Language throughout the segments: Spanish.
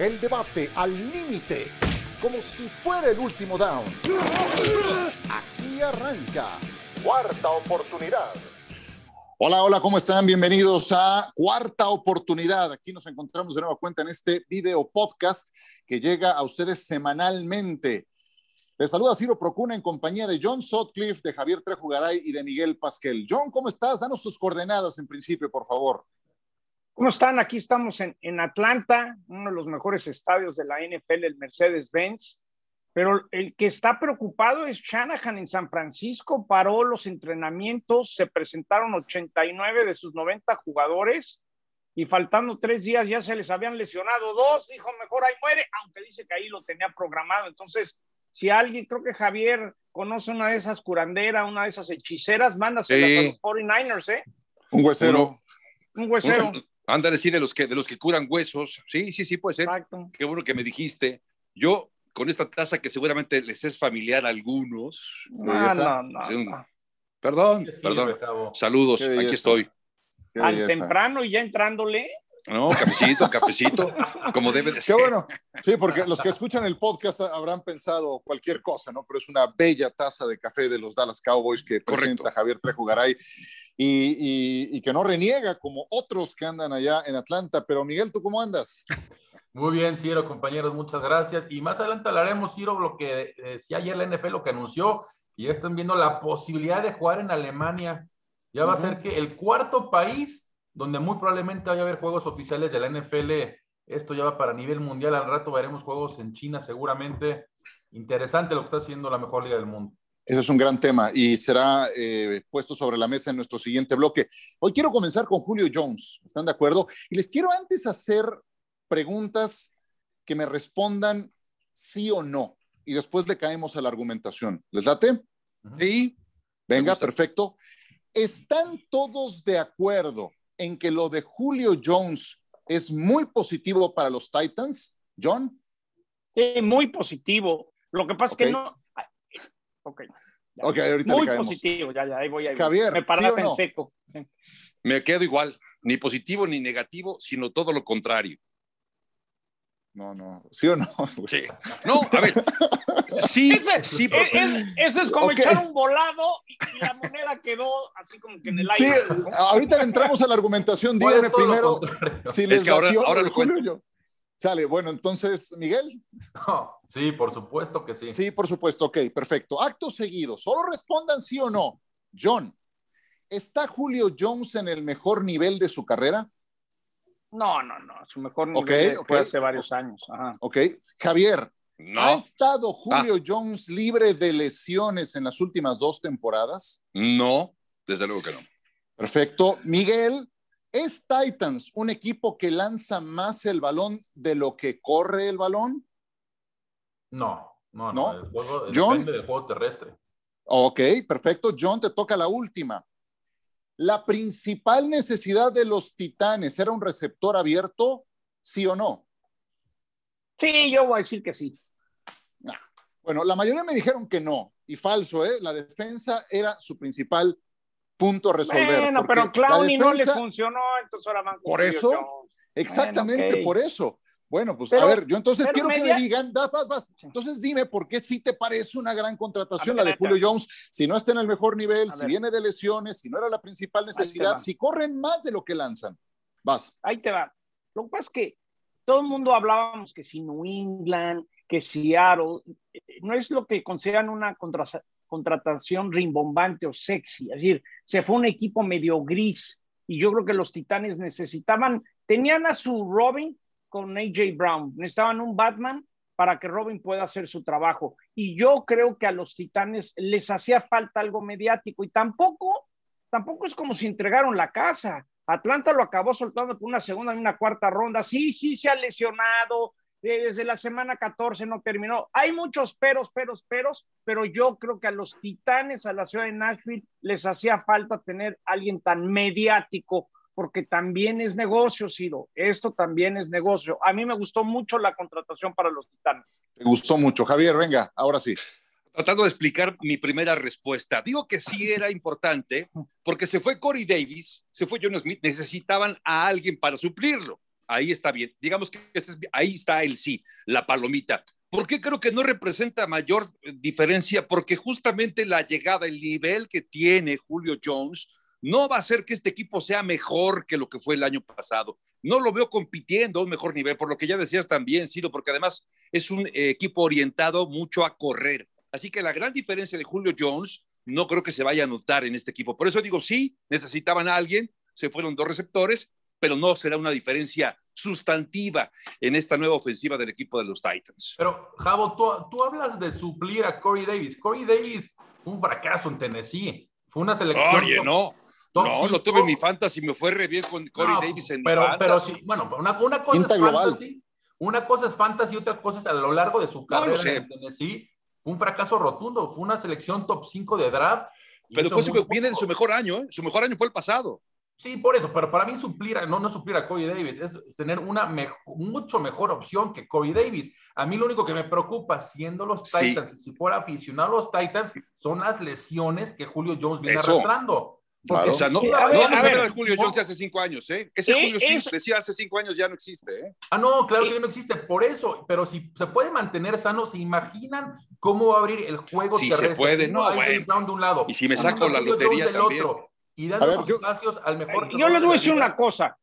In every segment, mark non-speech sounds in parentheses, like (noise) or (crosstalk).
El debate al límite, como si fuera el último down. Aquí arranca. Cuarta oportunidad. Hola, hola, ¿cómo están? Bienvenidos a Cuarta Oportunidad. Aquí nos encontramos de nueva cuenta en este video podcast que llega a ustedes semanalmente. Les saluda Ciro Procuna en compañía de John Sotcliffe, de Javier Trejugaray y de Miguel Pasquel. John, ¿cómo estás? Danos tus coordenadas en principio, por favor. ¿Cómo están? Aquí estamos en, en Atlanta, uno de los mejores estadios de la NFL, el Mercedes-Benz. Pero el que está preocupado es Shanahan en San Francisco, paró los entrenamientos, se presentaron 89 de sus 90 jugadores y faltando tres días ya se les habían lesionado dos, dijo mejor ahí muere, aunque dice que ahí lo tenía programado. Entonces, si alguien, creo que Javier conoce una de esas curanderas, una de esas hechiceras, mándasela a los 49ers, ¿eh? Un huesero. Un huesero. Ándale, sí, de los que de los que curan huesos. Sí, sí, sí, puede ser. Exacto. Qué bueno que me dijiste. Yo, con esta taza que seguramente les es familiar a algunos. No, no, no, Sí, un- no. Perdón, ¿Qué sirve, perdón. Saludos, Qué aquí estoy. Qué belleza. temprano y ya entrándole. No, cafecito, cafecito, (laughs) como debe de Qué ser. bueno. Sí, porque los que escuchan el podcast habrán pensado cualquier cosa, ¿no? Pero es una bella taza de café de los Dallas Cowboys que presenta Correcto. Javier Trejugaray y, y, y que no reniega como otros que andan allá en Atlanta. Pero Miguel, ¿tú cómo andas? Muy bien, Ciro, compañeros, muchas gracias. Y más adelante hablaremos, Ciro, lo que eh, decía ayer la NFL, lo que anunció, que ya están viendo la posibilidad de jugar en Alemania. Ya va a ser que el cuarto país donde muy probablemente vaya a haber juegos oficiales de la NFL. Esto ya va para nivel mundial. Al rato veremos juegos en China, seguramente. Interesante lo que está haciendo la mejor liga del mundo. Ese es un gran tema y será eh, puesto sobre la mesa en nuestro siguiente bloque. Hoy quiero comenzar con Julio Jones, ¿están de acuerdo? Y les quiero antes hacer preguntas que me respondan sí o no y después le caemos a la argumentación. ¿Les late? Sí, Venga, perfecto. ¿Están todos de acuerdo en que lo de Julio Jones es muy positivo para los Titans? John, Sí, muy positivo. Lo que pasa es que no. Ok. ya. ok, ahorita Muy le positivo, ya, ya, ahí voy, ahí voy. Javier, Me ¿sí no? en seco. Sí. me quedo igual. Ni positivo ni negativo, sino todo lo contrario. No, no, ¿sí o no? (laughs) Sí. No, a ver. Sí, Ese, sí, es, es- ese es como echar un volado y, y la moneda quedó así como que en el Sí, aire. ahorita le entramos a la argumentación. ¿Cuál Díganme es primero si les que ahora- ahora lo cuento. Julio Jones. Sale, bueno, entonces, Miguel. (laughs) Sí, por supuesto que sí. Sí, por supuesto, ok, perfecto. Acto seguido, solo respondan sí o no. John, ¿está Julio Jones en el mejor nivel de su carrera? No, no, no. Su mejor nivel Ok, fue hace varios años. Ajá. Ok, Javier, ¿ha no, estado Julio Jones libre de lesiones en las últimas dos temporadas? no, desde luego que no. Perfecto. Miguel, ¿es Titans un equipo que lanza más el balón de lo que corre el balón? No, no, ¿No? no. El juego, John. depende del juego terrestre. Ok, perfecto. John, te toca la última. La principal necesidad de los Titanes era un receptor abierto, sí o no. Sí, yo voy a decir que sí. Bueno, la mayoría me dijeron que no, y falso, ¿eh? La defensa era su principal punto resolver. Bueno, pero Clowney la no le defensa- funcionó, entonces ahora van Por eso. Exactamente, Bueno, por eso. Bueno, pues Pero- a ver, yo entonces quiero que me digan, da, vas, vas. Entonces dime por qué sí te parece una gran contratación la de Julio Jones, si no está en el mejor nivel, si viene de lesiones, si no era la principal necesidad, si corren más de lo que lanzan. Vas. Ahí te va. Lo que pasa es que todo el mundo hablábamos que si New England, que Seattle, eh, no es lo que consideran una contra- contratación rimbombante o sexy. Es decir, se fue un equipo medio gris y yo creo que los Titanes necesitaban, tenían a su Robin con AJ Brown, necesitaban un Batman para que Robin pueda hacer su trabajo. Y yo creo que a los Titanes les hacía falta algo mediático y tampoco, tampoco es como si entregaron la casa. Atlanta lo acabó soltando por una segunda y una cuarta ronda. Sí, sí, se ha lesionado. Desde la semana 14 no terminó. Hay muchos peros, peros, peros, pero yo creo que a los titanes, a la ciudad de Nashville, les hacía falta tener alguien tan mediático, porque también es negocio, Ciro. Esto también es negocio. A mí me gustó mucho la contratación para los titanes. Te gustó mucho. Javier, venga, ahora sí. Tratando de explicar mi primera respuesta. Digo que sí era importante porque se fue Corey Davis, se fue John Smith, necesitaban a alguien para suplirlo. Ahí está bien. Digamos que ahí está el sí, la palomita. ¿Por qué creo que no representa mayor diferencia? Porque justamente la llegada, el nivel que tiene Julio Jones, no va a hacer que este equipo sea mejor que lo que fue el año pasado. No lo veo compitiendo a un mejor nivel, por lo que ya decías también, Ciro, porque además es un equipo orientado mucho a correr. Así que la gran diferencia de Julio Jones no creo que se vaya a notar en este equipo. Por eso digo, sí, necesitaban a alguien, se fueron dos receptores, pero no será una diferencia sustantiva en esta nueva ofensiva del equipo de los Titans. Pero, Javo, tú, tú hablas de suplir a Corey Davis. Corey Davis fue un fracaso en Tennessee. Fue una selección. Oye, no. no, lo tuve en mi fantasy, me fue re bien con Corey Davis en pero, mi Pero sí, bueno, una, una cosa es fantasy, una cosa es fantasy y otra cosa es a lo largo de su carrera en Tennessee. Fue un fracaso rotundo, fue una selección top 5 de draft. Pero fue viene de su mejor año, ¿eh? Su mejor año fue el pasado. Sí, por eso, pero para mí suplir, no, no suplir a Corey Davis, es tener una mucho mejor opción que Corey Davis. A mí lo único que me preocupa, siendo los Titans, si fuera aficionado a los Titans, son las lesiones que Julio Jones viene arrastrando. O sea, no, vamos a, ver, a Julio Jones hace cinco años, ¿eh? Ese Julio sí, decía hace cinco años ya no existe, ¿eh? Ah, no, claro que no existe, por eso, pero si se puede mantener sano, ¿se imaginan cómo va a abrir el juego sí, se puede, no, bueno. de un lado. Y si me saco la lotería también. Otro y dando yo, espacios al mejor. Yo les voy a decir una cosa.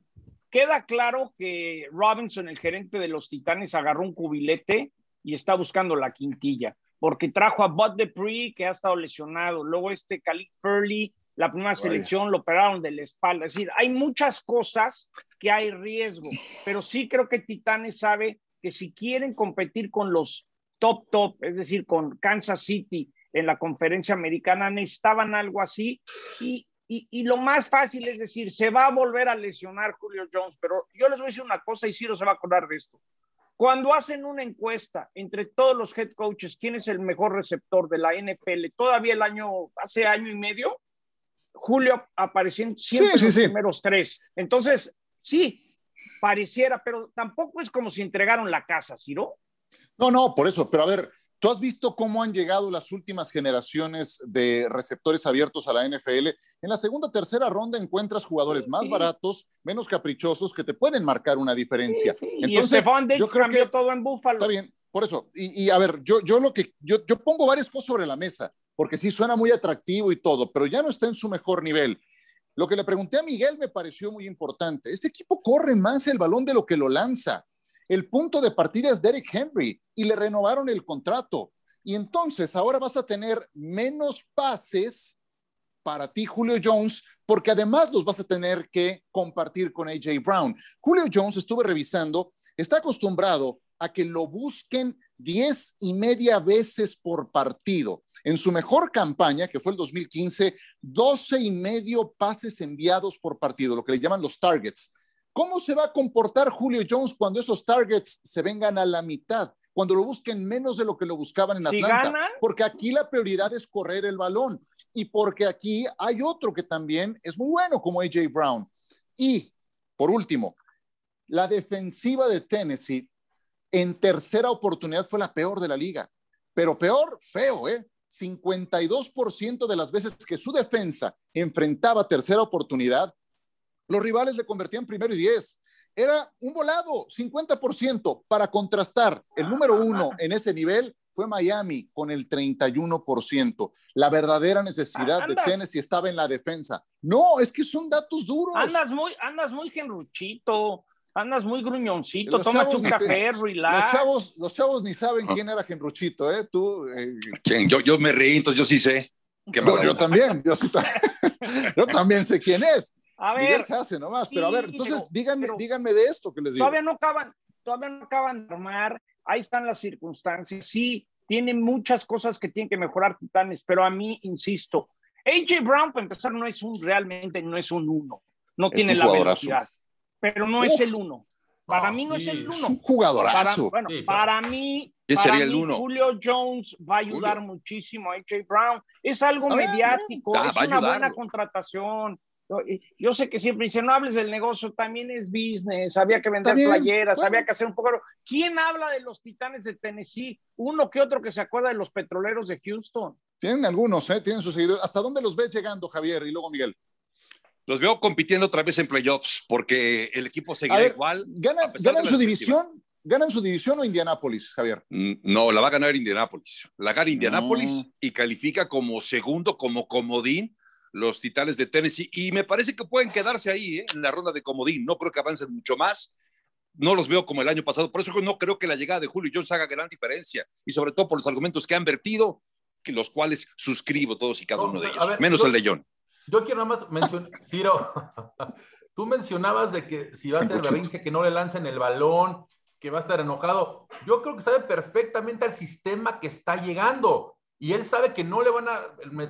Queda claro que Robinson, el gerente de los Titanes, agarró un cubilete y está buscando la quintilla, porque trajo a Bud Dupree, que ha estado lesionado, luego este Khalid Furley, la primera selección lo operaron de la espalda. Es decir, hay muchas cosas que hay riesgo, pero sí creo que Titanes sabe que si quieren competir con los top top, es decir, con Kansas City en la conferencia americana, necesitaban algo así y, y, lo más fácil es decir, se va a volver a lesionar Julio Jones, pero yo les voy a decir una cosa y Ciro se va a acordar de esto. Cuando hacen una encuesta entre todos los head coaches, quién es el mejor receptor de la NFL, todavía el año, hace año y medio, Julio apareció siempre en los primeros tres. Entonces, sí, pareciera, pero tampoco es como si entregaron la casa, Ciro. No, no, por eso, pero a ver, ¿Tú has visto cómo han llegado las últimas generaciones de receptores abiertos a la NFL? En la segunda, tercera ronda encuentras jugadores más baratos, menos caprichosos, que te pueden marcar una diferencia. Entonces, y yo creo cambió que, todo en Buffalo. Está bien, por eso. Y, a ver, yo, yo lo que yo, yo pongo varias cosas sobre la mesa, porque sí suena muy atractivo y todo, pero ya no está en su mejor nivel. Lo que le pregunté a Miguel me pareció muy importante. Este equipo corre más el balón de lo que lo lanza. El punto de partida es Derek Henry y le renovaron el contrato. Y entonces ahora vas a tener menos pases para ti, Julio Jones, porque además los vas a tener que compartir con AJ Brown. Julio Jones, estuve revisando, está acostumbrado a que lo busquen diez y media veces por partido. En su mejor campaña, que fue el 2015, 12 y medio pases enviados por partido, lo que le llaman los targets. ¿Cómo se va a comportar Julio Jones cuando esos targets se vengan a la mitad? Cuando lo busquen menos de lo que lo buscaban en Atlanta. porque aquí la prioridad es correr el balón. Y porque aquí hay otro que también es muy bueno, como AJ Brown. Y, por último, la defensiva de Tennessee en tercera oportunidad fue la peor de la liga. Pero peor, feo, ¿eh? 52% de las veces que su defensa enfrentaba tercera oportunidad, los rivales le convertían primero y diez. Era un volado, 50%. Para contrastar, el número uno en ese nivel fue Miami con el 31%. La verdadera necesidad de Tennessee estaba en la defensa. No, es que son datos duros. Andas muy, andas muy genruchito, andas muy gruñoncito, toma tu café, relax. Los chavos, los chavos ni saben ah. quién era genruchito, ¿eh? Tú. Eh, yo, yo me reí, entonces yo sí sé. yo, también, yo, sí, (laughs) yo también sé quién es. A ver. se hace nomás, pero a ver, entonces díganme, díganme de esto que les digo. Todavía no acaban, todavía no acaban de armar, ahí están las circunstancias, sí, tienen muchas cosas que tienen que mejorar Titanes, pero a mí, insisto, AJ Brown, para empezar, no es un, realmente no es un uno, no tiene la velocidad, pero no es el uno. Para mí no es el uno. Es un jugadorazo. Para, bueno, para mí, sería el uno? Julio Jones va a ayudar muchísimo a AJ Brown. Es algo mediático, ah, es una buena contratación. Yo sé que siempre dicen, no hables del negocio, también es business, había que vender playeras, había que hacer un poco... ¿Quién habla de los titanes de Tennessee? Uno que otro que se acuerda de los petroleros de Houston. Tienen algunos, ¿eh? Tienen sus seguidores. ¿Hasta dónde los ves llegando, Javier? Y luego Miguel. Los veo compitiendo otra vez en playoffs porque el equipo seguirá igual. ¿Ganan, su división? ¿Ganan su división o Indianápolis, Javier? Mm, no, la va a ganar Indianápolis. La gana Indianápolis y califica como segundo, como comodín, los Titanes de Tennessee. Y me parece que pueden quedarse ahí ¿eh? en la ronda de comodín. No creo que avancen mucho más. No los veo como el año pasado. Por eso no creo que la llegada de Julio Jones haga gran diferencia. Y sobre todo por los argumentos que han vertido, que los cuales suscribo todos y cada uno de ellos. menos el de John. Yo quiero nada más mencionar, (laughs) Ciro, tú mencionabas de que si va a ser berrinche, que no le lancen el balón, que va a estar enojado. Yo creo que sabe perfectamente al sistema que está llegando. Y él sabe que no le van a,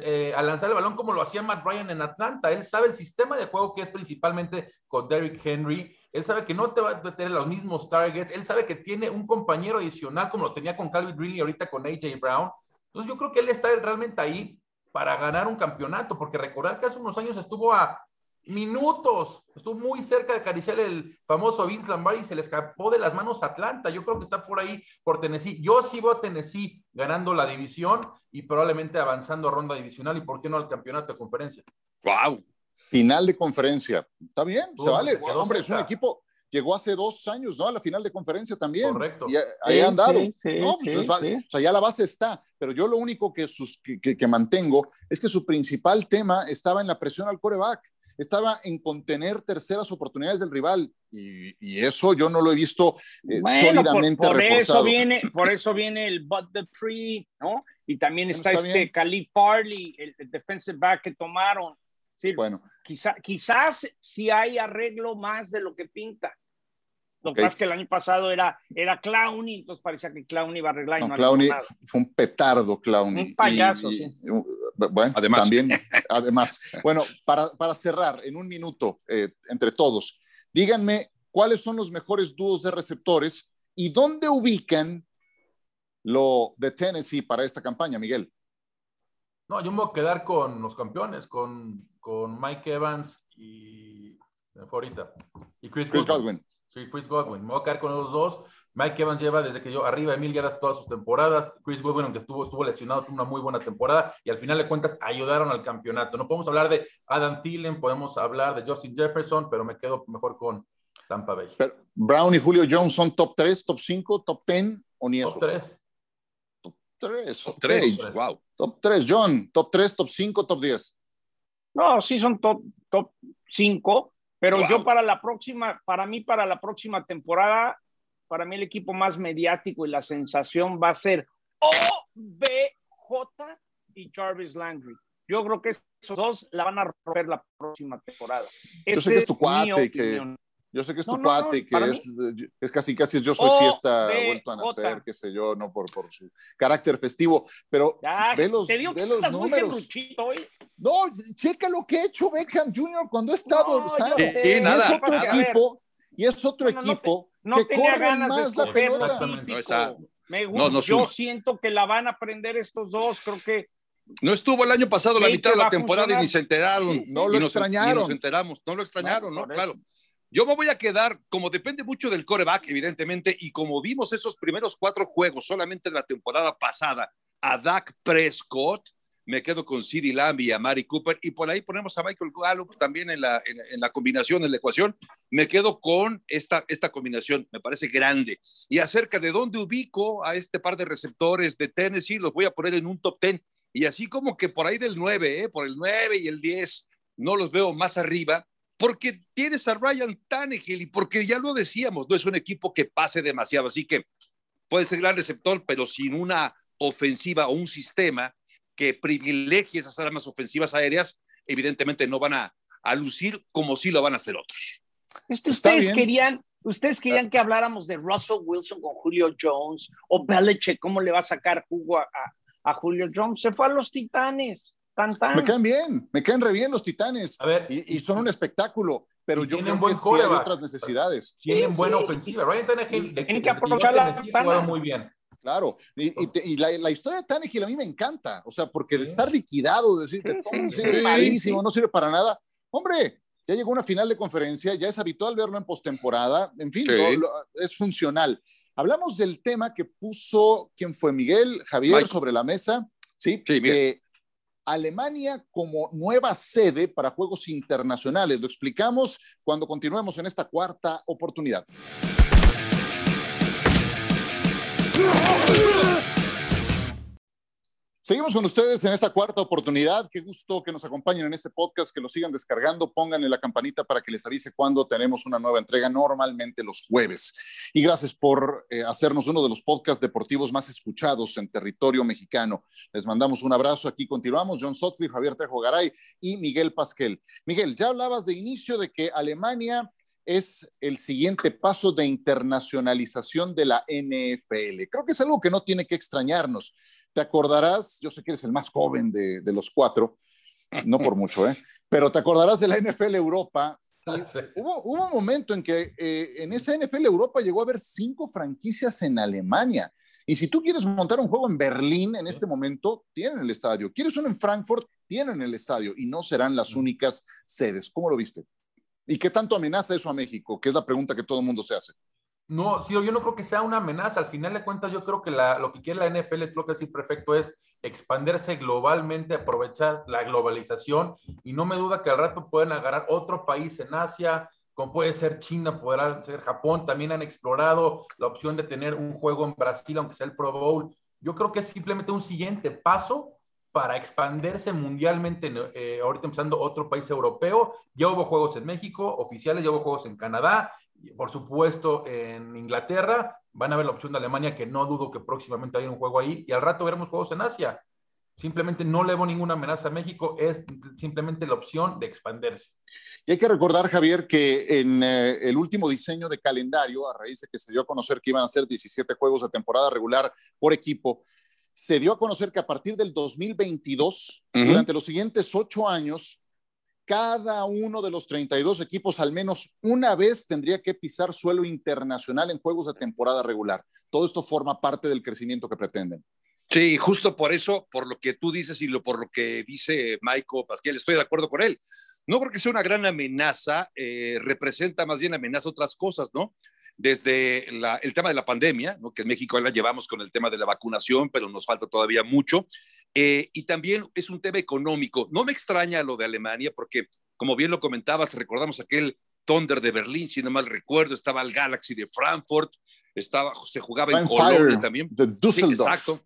eh, a, lanzar el balón como lo hacía Matt Ryan en Atlanta. Él sabe el sistema de juego que es principalmente con Derrick Henry. Él sabe que no te va a tener los mismos targets. Él sabe que tiene un compañero adicional como lo tenía con Calvin Ridley ahorita con AJ Brown. Entonces yo creo que él está realmente ahí para ganar un campeonato, porque recordar que hace unos años estuvo a minutos, estuvo muy cerca de acariciar el famoso Vince Lombardi y se le escapó de las manos a Atlanta. Yo creo que está por ahí por Tennessee. Yo sí veo a Tennessee ganando la división y probablemente avanzando a ronda divisional y por qué no al campeonato de conferencia. ¡Wow! Final de conferencia. Está bien, se vale. Hombre, es un equipo, llegó hace dos años, ¿no? A la final de conferencia también. Correcto. Y ahí han dado. no, pues o sea, ya la base está. Pero yo lo único que, sus, que, mantengo es que su principal tema estaba en la presión al coreback. Estaba en contener terceras oportunidades del rival. Y, eso yo no lo he visto eh, sólidamente por, por reforzado. Eso viene, por eso viene el But the Tree, ¿no? Y también está, este Khalif Farley, el, el defensive back que tomaron bueno. Quizá, quizás si hay arreglo más de lo que pinta. Lo que pasa es que el año pasado era, era Clowny, entonces parecía que Clowny iba a arreglar. no, Clowny fue un petardo, Clowny. Un payaso, sí. Bueno, además. también, (laughs) además. Bueno, para, para cerrar, en un minuto, eh, entre todos, díganme cuáles son los mejores dúos de receptores y dónde ubican lo de Tennessee para esta campaña, Miguel. No, yo me voy a quedar con los campeones, con, con Mike Evans y ahorita. Y Chris, Godwin. Sí, Chris Godwin. Me voy a quedar con los dos. Mike Evans lleva desde que yo arriba de mil yardas todas sus temporadas. Chris Godwin, aunque estuvo, estuvo lesionado, tuvo una muy buena temporada y al final de cuentas ayudaron al campeonato. No podemos hablar de Adam Thielen, podemos hablar de Justin Jefferson, pero me quedo mejor con Tampa Bay. Brown y Julio Jones son top 3, top 5, top 10 o ni eso? Top 3. Top 3. Top 3, wow. Top 3, John. Top 3, top 5, top 10. No, sí son top, top 5, pero yo para la próxima, para mí para la próxima temporada, para mí el equipo más mediático y la sensación va a ser OBJ y Jarvis Landry. Yo creo que esos dos la van a romper la próxima temporada. Yo sé que es tu cuate que, yo sé que es tu cuate, que es, es, casi, casi yo soy fiesta vuelto a nacer, qué sé yo, no por, por su carácter festivo, pero ve los, ve los números. No, checa lo que ha hecho Beckham Jr. cuando ha estado, no, ¿sabes? Sí, nada, es otro equipo, y es otro equipo que corre más la pelota. Me gusta, yo siento que la van a aprender estos dos, creo que no estuvo el año pasado la mitad de la temporada y ni se enteraron. No lo extrañaron. Nos, enteramos, no lo extrañaron, ¿no? Claro. Yo me voy a quedar, como depende mucho del coreback, evidentemente, y como vimos esos primeros cuatro juegos solamente en la temporada pasada, a Dak Prescott, me quedo con CeeDee Lamb y a Mari Cooper, y por ahí ponemos a Michael Gallup también en la, en, la combinación, en la ecuación. Me quedo con esta, esta combinación, me parece grande. Y acerca de dónde ubico a este par de receptores de Tennessee, los voy a poner en un top 10. Y así como que por ahí del 9, ¿eh? por el 9 y el 10, no los veo más arriba porque tienes a Ryan Tannehill y porque ya lo decíamos, no es un equipo que pase demasiado, así que puede ser gran receptor, pero sin una ofensiva o un sistema que privilegie esas armas ofensivas aéreas, evidentemente no van a, lucir como sí lo van a hacer otros. Este, ustedes querían, ustedes querían que habláramos de Russell Wilson con Julio Jones o Belichick, cómo le va a sacar jugo a, a Julio Jones. Se fue a los Titanes. Me caen bien, me caen re bien los titanes. y, son un espectáculo, pero yo creo que sí hay otras necesidades. Tienen buena ofensiva. Ryan Tannehill tienen que aprovechar la muy bien. Claro, y, la, historia de Tannehill a mí me encanta, o sea, porque está liquidado, decir que todo malísimo, no sirve para nada. Hombre, ya llegó una final de conferencia, ya es habitual verlo en postemporada, en fin, es funcional. Hablamos del tema que puso, ¿quién fue? Miguel, Javier, sobre la mesa, ¿sí? sí Alemania como nueva sede para Juegos Internacionales. Lo explicamos cuando continuemos en esta cuarta oportunidad. Seguimos con ustedes en esta cuarta oportunidad. Qué gusto que nos acompañen en este podcast, que lo sigan descargando, pónganle la campanita para que les avise cuando tenemos una nueva entrega, normalmente los jueves. Y gracias por eh, hacernos uno de los podcasts deportivos más escuchados en territorio mexicano. Les mandamos un abrazo. Aquí continuamos. John Sotcliffe, Javier Trejo Garay y Miguel Pasquel. Miguel, ya hablabas de inicio de que Alemania es el siguiente paso de internacionalización de la NFL. Creo que es algo que no tiene que extrañarnos. Te acordarás, yo sé que eres el más joven de, los cuatro, no por (laughs) mucho, ¿eh? pero te acordarás de la NFL Europa. Hubo, un momento en que eh, en esa NFL Europa llegó a haber cinco franquicias en Alemania. Y si tú quieres montar un juego en Berlín en este momento, tienen el estadio. ¿Quieres uno en Frankfurt? Tienen el estadio y no serán las únicas sedes. ¿Cómo lo viste? ¿Y qué tanto amenaza eso a México? Que es la pregunta que todo el mundo se hace. No, sí, yo no creo que sea una amenaza. Al final de cuentas, yo creo que lo que quiere la NFL, creo que sí, perfecto, es expandirse globalmente, aprovechar la globalización. Y no me duda que al rato pueden agarrar otro país en Asia, como puede ser China, podrá ser Japón. También han explorado la opción de tener un juego en Brasil, aunque sea el Pro Bowl. Yo creo que es simplemente un siguiente paso para expandirse mundialmente, eh, ahorita empezando otro país europeo. Ya hubo juegos en México, oficiales, ya hubo juegos en Canadá, por supuesto en Inglaterra. Van a ver la opción de Alemania, que no dudo que próximamente haya un juego ahí. Y al rato veremos juegos en Asia. Simplemente no le veo ninguna amenaza a México, es simplemente la opción de expandirse. Y hay que recordar, Javier, que en eh, el último diseño de calendario, a raíz de que se dio a conocer que iban a ser 17 juegos de temporada regular por equipo, se dio a conocer que a partir del 2022, durante los siguientes ocho años, cada uno de los 32 equipos al menos una vez tendría que pisar suelo internacional en juegos de temporada regular. Todo esto forma parte del crecimiento que pretenden. Sí, justo por eso, por lo que tú dices y lo, por lo que dice Michael Pasquiel, estoy de acuerdo con él. No creo que sea una gran amenaza, eh, representa más bien amenaza otras cosas, ¿no? Desde el tema de la pandemia, ¿no? que en México la llevamos con el tema de la vacunación, pero nos falta todavía mucho. Eh, y también es un tema económico. No me extraña lo de Alemania, porque como bien lo comentabas, recordamos aquel Thunder de Berlín, si no mal recuerdo, estaba el Galaxy de Frankfurt, estaba, se jugaba en Colombia también. De Düsseldorf. exacto.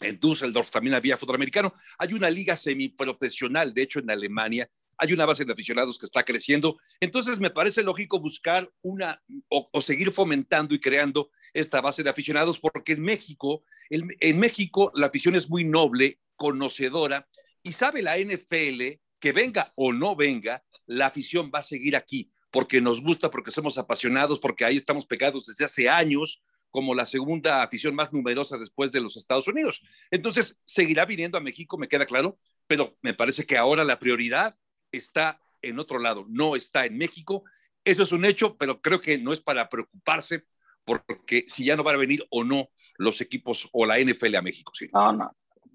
En Düsseldorf también había fútbol americano. Hay una liga semiprofesional, de hecho, en Alemania, hay una base de aficionados que está creciendo. Entonces, me parece lógico buscar una o, seguir fomentando y creando esta base de aficionados, porque en México, en México la afición es muy noble, conocedora, y sabe la NFL que venga o no venga, la afición va a seguir aquí, porque nos gusta, porque somos apasionados, porque ahí estamos pegados desde hace años como la segunda afición más numerosa después de los Estados Unidos. Entonces, seguirá viniendo a México, me queda claro, pero me parece que ahora la prioridad está en otro lado, no está en México. Eso es un hecho, pero creo que no es para preocuparse porque si ya no van a venir o no los equipos o la NFL a México. Sí. No, no.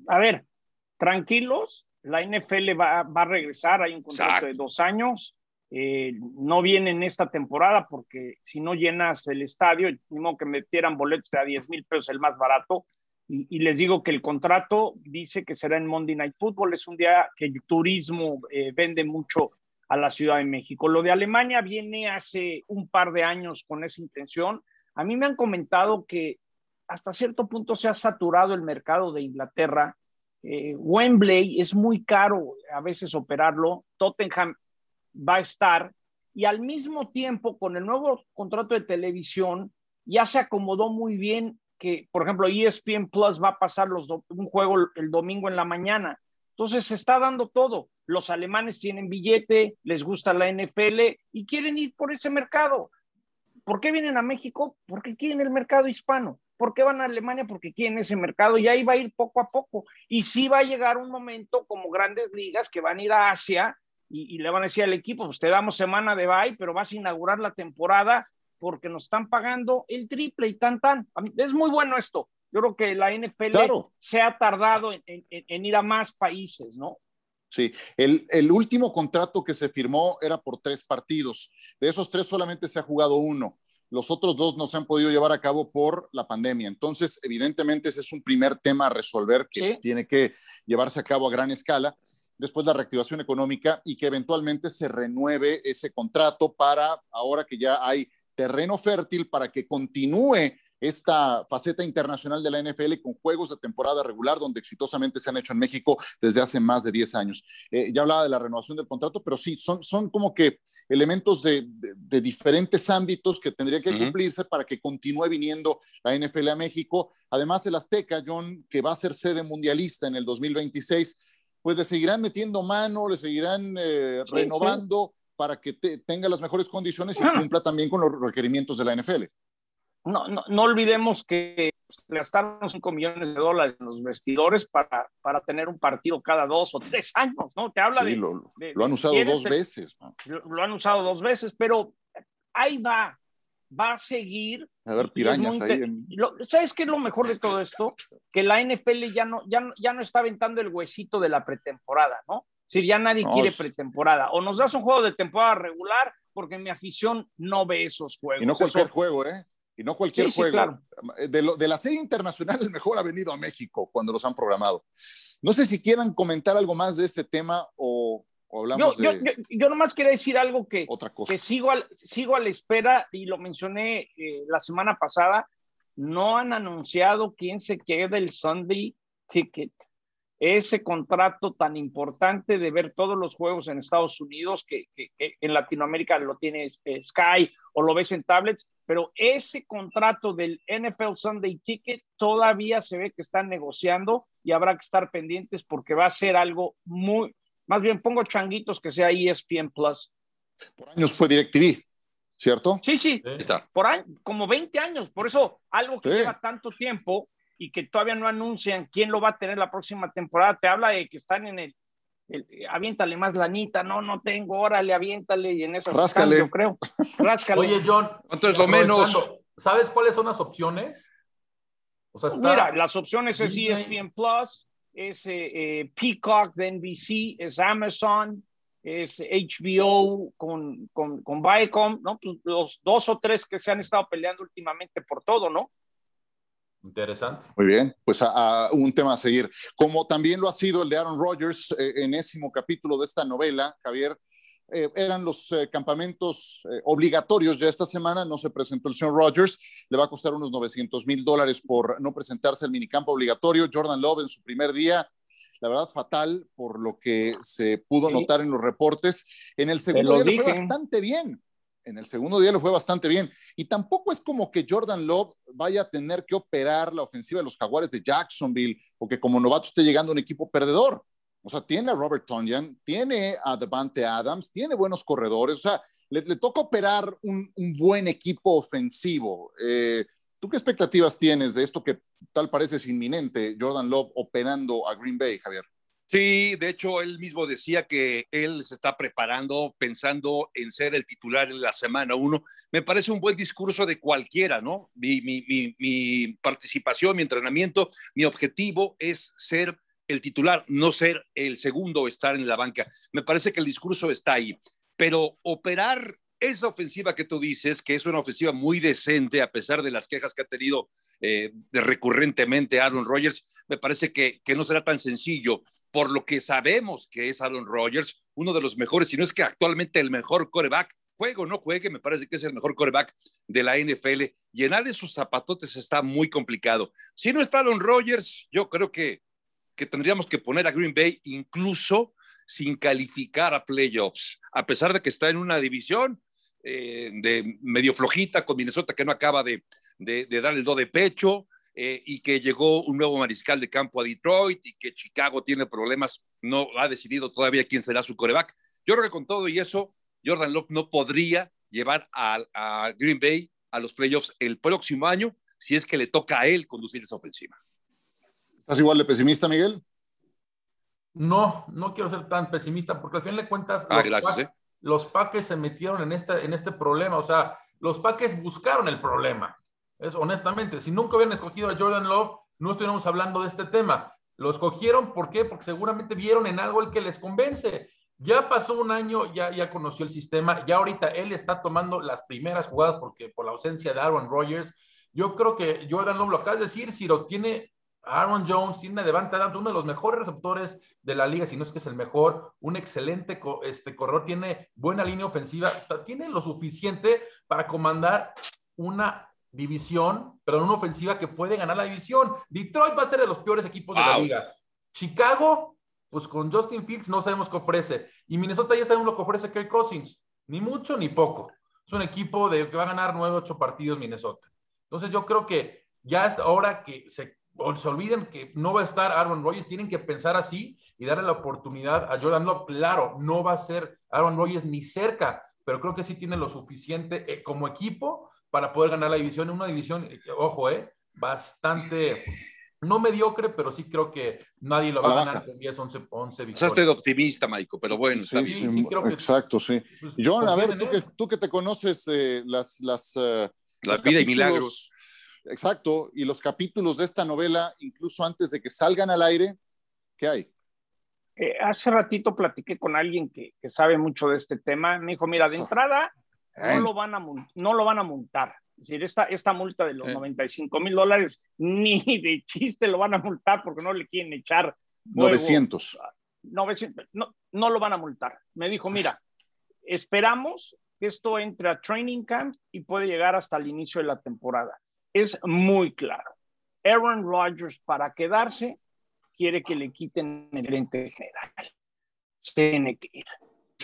A ver, tranquilos, la NFL va, a regresar, hay un contrato de dos años. Eh, no viene en esta temporada porque si no llenas el estadio, mismo que metieran boletos de a 10 mil pesos el más barato, y, les digo que el contrato dice que será en Monday Night Football. Es un día que el turismo eh, vende mucho a la Ciudad de México. Lo de Alemania viene hace un par de años con esa intención. A mí me han comentado que hasta cierto punto se ha saturado el mercado de Inglaterra. Eh, Wembley es muy caro a veces operarlo. Tottenham va a estar. Y al mismo tiempo, con el nuevo contrato de televisión, ya se acomodó muy bien que, por ejemplo, ESPN Plus va a pasar un juego el domingo en la mañana. Entonces se está dando todo. Los alemanes tienen billete, les gusta la NFL y quieren ir por ese mercado. ¿Por qué vienen a México? Porque quieren el mercado hispano. ¿Por qué van a Alemania? Porque quieren ese mercado y ahí va a ir poco a poco. Y sí va a llegar un momento como grandes ligas que van a ir a Asia y, le van a decir al equipo, pues te damos semana de bye, pero vas a inaugurar la temporada porque nos están pagando el triple y tan tan. Es muy bueno esto. Yo creo que la NFL se ha tardado en, ir a más países, ¿no? Sí, el, el, último contrato que se firmó era por tres partidos. De esos tres solamente se ha jugado uno. los otros dos no se han podido llevar a cabo por la pandemia. Entonces, evidentemente, ese es un primer tema a resolver que tiene que llevarse a cabo a gran escala. Después la reactivación económica y que eventualmente se renueve ese contrato para, ahora que ya hay terreno fértil, para que continúe esta faceta internacional de la NFL con juegos de temporada regular, donde exitosamente se han hecho en México desde hace más de 10 años. Eh, ya hablaba de la renovación del contrato, pero sí, son, son como que elementos de, diferentes ámbitos que tendrían que cumplirse para que continúe viniendo la NFL a México. Además, el Azteca, John, que va a ser sede mundialista en el 2026, pues le seguirán metiendo mano, le seguirán eh, renovando para que tenga las mejores condiciones y cumpla también con los requerimientos de la NFL no, no, no olvidemos que gastaron 5 millones de dólares en los vestidores para, para tener un partido cada dos o tres años, ¿no? Te habla de, lo, lo, han usado dos veces. Lo, han usado dos veces, pero ahí va, va a seguir. A ver, pirañas ahí. ¿Sabes qué es lo mejor de todo esto? Que la NFL ya no, ya, ya no está aventando el huesito de la pretemporada, ¿no? Decir, ya nadie quiere pretemporada. O nos das un juego de temporada regular porque mi afición no ve esos juegos. Y no cualquier juego, ¿eh? y no cualquier juego. de, la serie internacional, el mejor ha venido a México cuando los han programado. No sé si quieran comentar algo más de este tema o, hablamos yo, de. Yo, nomás quería decir algo que, Otra cosa. que sigo, sigo a la espera y lo mencioné eh, la semana pasada. No han anunciado quién se queda el Sunday Ticket ese contrato tan importante de ver todos los juegos en Estados Unidos, que, en Latinoamérica lo tiene eh, Sky o lo ves en tablets, pero ese contrato del NFL Sunday Ticket todavía se ve que están negociando y habrá que estar pendientes porque va a ser algo muy, más bien pongo changuitos que sea ESPN Plus. Por años fue DirecTV, ¿cierto? Sí, sí, por años, como 20 años, por eso algo que lleva tanto tiempo y que todavía no anuncian quién lo va a tener la próxima temporada, te habla de que están en el, aviéntale más lanita, no, no tengo, órale, aviéntale, y en esa Ráscale. yo creo. Ráscale. Oye, John, ¿cuánto es lo menos? ¿Sabes cuáles son las opciones? O sea, Mira, las opciones es ESPN Plus, es eh, eh, Peacock de NBC, es Amazon, es HBO con, con, con Viacom, ¿no? Pues los dos o tres que se han estado peleando últimamente por todo, ¿no? Interesante. Muy bien, pues a, un tema a seguir. Como también lo ha sido el de Aaron Rodgers, eh, enésimo capítulo de esta novela, Javier, eh, eran los eh, campamentos obligatorios ya esta semana, no se presentó el señor Rodgers, le va a costar unos 900 mil dólares por no presentarse al minicampo obligatorio. Jordan Love en su primer día, la verdad fatal por lo que se pudo notar en los reportes. En el segundo día fue bastante bien, en el segundo día lo fue bastante bien. Y tampoco es como que Jordan Love vaya a tener que operar la ofensiva de los Jaguares de Jacksonville o que como novato esté llegando a un equipo perdedor. O sea, tiene a Robert Tonyan, tiene a Devante Adams, tiene buenos corredores. O sea, le, toca operar un, buen equipo ofensivo. Eh, ¿Tú qué expectativas tienes de esto que tal parece es inminente, Jordan Love operando a Green Bay, Javier? Sí, de hecho, él mismo decía que él se está preparando pensando en ser el titular en la semana uno. Me parece un buen discurso de cualquiera, ¿no? Mi, participación, mi entrenamiento, mi objetivo es ser el titular, no ser el segundo o estar en la banca. Me parece que el discurso está ahí, pero operar esa ofensiva que tú dices, que es una ofensiva muy decente, a pesar de las quejas que ha tenido eh, recurrentemente Aaron Rodgers, me parece que no será tan sencillo por lo que sabemos que es Aaron Rodgers, uno de los mejores, si no es que actualmente el mejor coreback, juego o no juegue, me parece que es el mejor coreback de la NFL. Llenar esos zapatotes está muy complicado. Si no está Aaron Rodgers, yo creo que, que tendríamos que poner a Green Bay incluso sin calificar a playoffs, a pesar de que está en una división eh, de medio flojita con Minnesota que no acaba de, de, de dar el do de pecho, eh, y que llegó un nuevo mariscal de campo a Detroit y que Chicago tiene problemas, no ha decidido todavía quién será su coreback. Yo creo que con todo y eso, Jordan Love no podría llevar a, Green Bay a los playoffs el próximo año si es que le toca a él conducir esa ofensiva. ¿Estás igual de pesimista, Miguel? No, no quiero ser tan pesimista porque al final de cuentas ah, los, ¿eh? los Packers se metieron en este, en este problema. O sea, los Packers buscaron el problema. Es honestamente, si nunca hubieran escogido a Jordan Love, no estuviéramos hablando de este tema. Lo escogieron, ¿por qué? Porque seguramente vieron en algo el que les convence. Ya pasó un año, ya, ya conoció el sistema, ya ahorita él está tomando las primeras jugadas porque por la ausencia de Aaron Rodgers. Yo creo que Jordan Love, lo acabas de decir, Ciro, tiene Aaron Jones, tiene Devante Adams, uno de los mejores receptores de la liga, si no es que es el mejor, un excelente este, corredor, tiene buena línea ofensiva, tiene lo suficiente para comandar una división, pero una ofensiva que puede ganar la división. Detroit va a ser de los peores equipos de la liga. Chicago, pues con Justin Fields no sabemos qué ofrece. Y Minnesota ya sabemos lo que ofrece Kirk Cousins. Ni mucho ni poco. Es un equipo de, que va a ganar 9, 8 partidos Minnesota. Entonces yo creo que ya es hora que se, se olviden que no va a estar Aaron Rodgers. Tienen que pensar así y darle la oportunidad a Jordan Love. Claro, no va a ser Aaron Rodgers ni cerca, pero creo que sí tiene lo suficiente eh, como equipo para poder ganar la división. Una división, eh, ojo, eh, bastante, no mediocre, pero sí creo que nadie lo va a, ganar con 10, 11, 11 victorias. estoy optimista, Maico, pero bueno, sí, sí, exacto, sí. Pues, John, a ver, tú que, tú que te conoces eh, las... las uh, la vida y milagros. Exacto, y los capítulos de esta novela, incluso antes de que salgan al aire, ¿qué hay? Eh, hace ratito platiqué con alguien que, que, sabe mucho de este tema. Me dijo, mira, de entrada, no lo van a, no lo van a multar. Es decir, esta, esta multa de los 95 mil dólares (laughs) ni de chiste lo van a multar porque no le quieren echar. 900. 900 no, no lo van a multar. Me dijo, mira, esperamos que esto entre a training camp y puede llegar hasta el inicio de la temporada. Es muy claro. Aaron Rodgers, para quedarse, quiere que le quiten el gerente general. Tiene que ir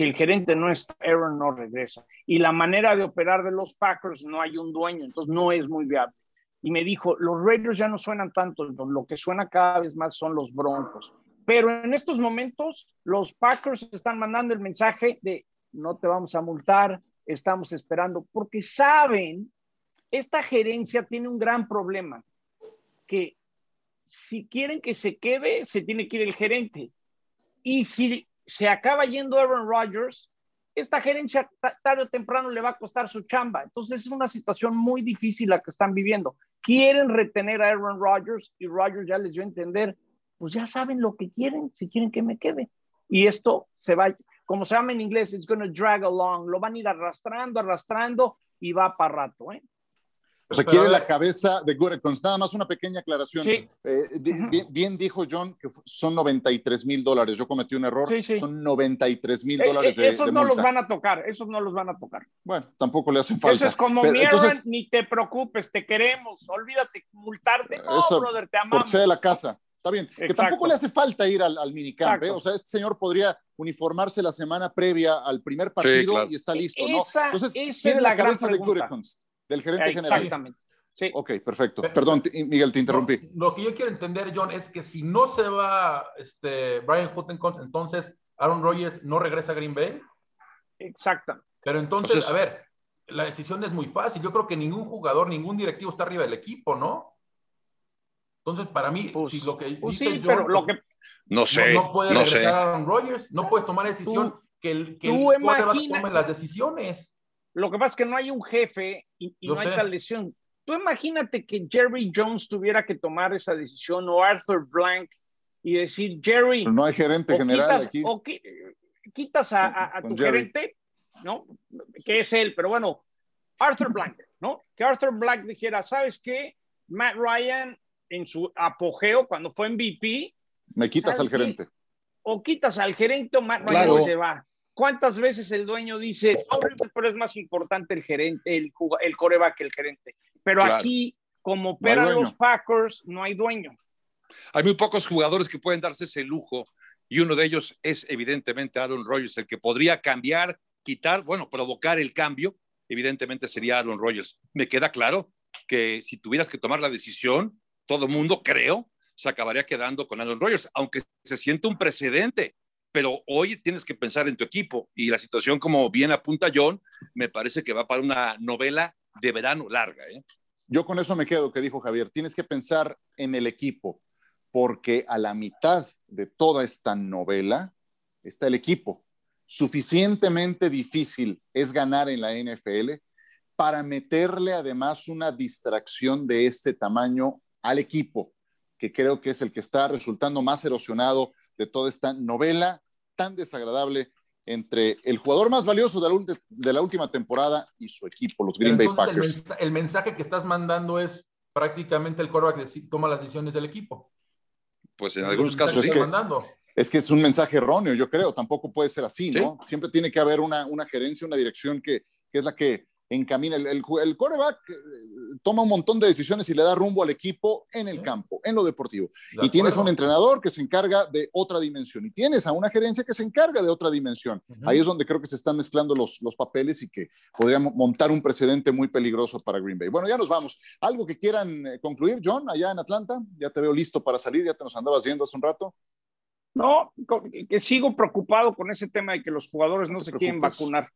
si el gerente no está, Aaron no regresa. Y la manera de operar de los Packers no hay un dueño, entonces no es muy viable. Y me dijo, los Raiders ya no suenan tanto, lo que suena cada vez más son los Broncos. Pero en estos momentos los Packers están mandando el mensaje de no te vamos a multar, estamos esperando, porque saben, esta gerencia tiene un gran problema, que si quieren que se quede, se tiene que ir el gerente. Y si se acaba yendo Aaron Rodgers, esta gerencia tarde o temprano le va a costar su chamba. Entonces es una situación muy difícil la que están viviendo. Quieren retener a Aaron Rodgers y Rodgers ya les dio a entender, pues ya saben lo que quieren, si quieren que me quede. Y esto se va, como se llama en inglés, it's going to drag along, lo van a ir arrastrando, arrastrando y va para rato. ¿eh? O sea, quiere la cabeza de Gutekunst. Nada más una pequeña aclaración. Eh, bien, dijo John que son 93 mil dólares. Yo cometí un error. Son 93 mil eh, dólares. Eh, esos no los van a tocar. Esos no los van a tocar. Bueno, tampoco le hacen falta. Eso es como mierda, ni te preocupes, te queremos. Olvídate, multarte. No, brother, te amamos. de la casa. Está bien. Que tampoco le hace falta ir al, al minicamp. O sea, este señor podría uniformarse la semana previa al primer partido y está listo. ¿no? Entonces, esa la, cabeza de Gutekunst del gerente general. Exactamente. Sí. Ok, perfecto. Perdón, Miguel, te interrumpí. Lo, que yo quiero entender, John, es que si no se va este, Brian Huttenkunst, entonces Aaron Rodgers no regresa a Green Bay. Exacto. Pero entonces, a ver, la decisión es muy fácil. Yo creo que ningún jugador, ningún directivo está arriba del equipo, ¿no? Entonces, para mí, pues, si lo que pues dice sí, pero lo que... No sé. No, puede regresar a Aaron Rodgers, no puedes tomar decisión que el, que el tome las decisiones. Lo que pasa es que no hay un jefe y, no hay tal decisión. Tú imagínate que Jerry Jones tuviera que tomar esa decisión o Arthur Blank y decir, Jerry. no hay gerente general aquí. O quitas a, tu gerente, ¿no? Que es él, pero bueno, Arthur (laughs) Blank, ¿no? Que Arthur Blank dijera, ¿sabes qué? Matt Ryan en su apogeo, cuando fue MVP. Me quitas al gerente. O quitas al gerente o Matt Ryan se va. ¿Cuántas veces el dueño dice, pero es más importante el gerente, el, el coreback que el gerente? Pero aquí, como operan los Packers, no hay dueño. Hay muy pocos jugadores que pueden darse ese lujo y uno de ellos es evidentemente Aaron Rodgers, el que podría cambiar, quitar, bueno, provocar el cambio, evidentemente sería Aaron Rodgers. Me queda claro que si tuvieras que tomar la decisión, todo el mundo, creo, se acabaría quedando con Aaron Rodgers, aunque se siente un precedente pero hoy tienes que pensar en tu equipo y la situación, como bien apunta John, me parece que va para una novela de verano larga. ¿eh? Yo con eso me quedo, que dijo Javier, tienes que pensar en el equipo, porque a la mitad de toda esta novela está el equipo. Suficientemente difícil es ganar en la NFL para meterle además una distracción de este tamaño al equipo, que creo que es el que está resultando más erosionado de toda esta novela tan desagradable entre el jugador más valioso de la, última temporada y su equipo, los Green Bay Packers. El, mensaje que estás mandando es prácticamente el quarterback que toma las decisiones del equipo. Pues en algunos casos es que, es que es un mensaje erróneo, yo creo. Tampoco puede ser así, ¿no? Siempre tiene que haber una, una gerencia, una dirección que, que es la que encamina. El, el, el coreback eh, toma un montón de decisiones y le da rumbo al equipo en el campo, en lo deportivo. y tienes a un entrenador que se encarga de otra dimensión y tienes a una gerencia que se encarga de otra dimensión. Ahí es donde creo que se están mezclando los, los papeles y que podríamos montar un precedente muy peligroso para Green Bay. Bueno, ya nos vamos. ¿Algo que quieran eh, concluir, John, allá en Atlanta? Ya te veo listo para salir, ya te nos andabas viendo hace un rato. No, que sigo preocupado con ese tema de que los jugadores no se quieren vacunar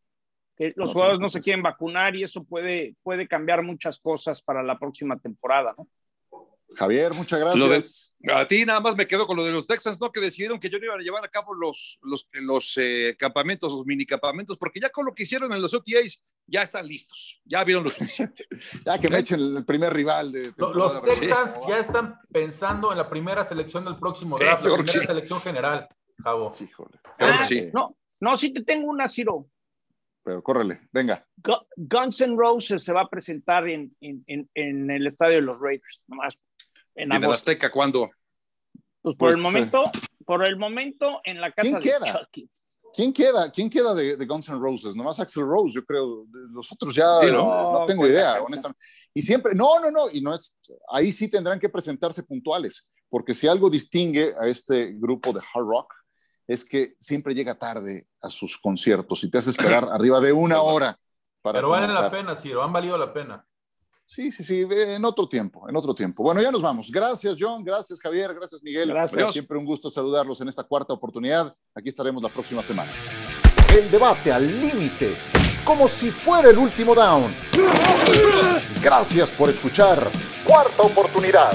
que los jugadores no se quieren vacunar y eso puede, puede cambiar muchas cosas para la próxima temporada, ¿no? Javier, muchas gracias. a ti nada más me quedo con lo de los Texans, ¿no? Que decidieron que yo no iba a llevar a cabo los, los, los eh, campamentos, los mini campamentos, porque ya con lo que hicieron en los OTAs, ya están listos, ya vieron lo suficiente. (laughs) ya que me echen el primer rival de... Los, Texans ya están pensando en la primera selección del próximo draft, la primera selección general, Javo. Híjole. Ah, no, no, sí te tengo una, Ciro pero córrele, venga. Guns N' Roses se va a presentar en, en, en, el estadio de los Raiders, nomás. En, ¿Y en el Azteca cuándo? Pues por el pues, momento, eh, por el momento en la casa ¿quién queda? ¿Quién queda? ¿Quién queda de, de, Guns N' Roses? Nomás Axel Rose, yo creo. Los otros ya no, no, tengo idea, honestamente. Y siempre, no, no, no, y no es, ahí sí tendrán que presentarse puntuales, porque si algo distingue a este grupo de hard rock, es que siempre llega tarde a sus conciertos y te hace esperar (coughs) arriba de una hora. Para Pero valen la pena, Ciro, han valido la pena. Sí, sí, sí, en otro tiempo, en otro tiempo. Bueno, ya nos vamos. Gracias, John, gracias, Javier, gracias, Miguel. Gracias. Siempre un gusto saludarlos en esta cuarta oportunidad. Aquí estaremos la próxima semana. El debate al límite, como si fuera el último down. Gracias por escuchar. Cuarta oportunidad.